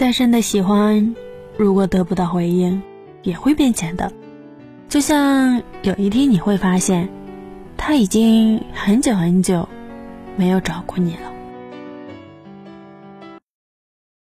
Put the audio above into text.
再深的喜欢如果得不到回应也会变浅的。就像有一天你会发现他已经很久很久没有找过你了。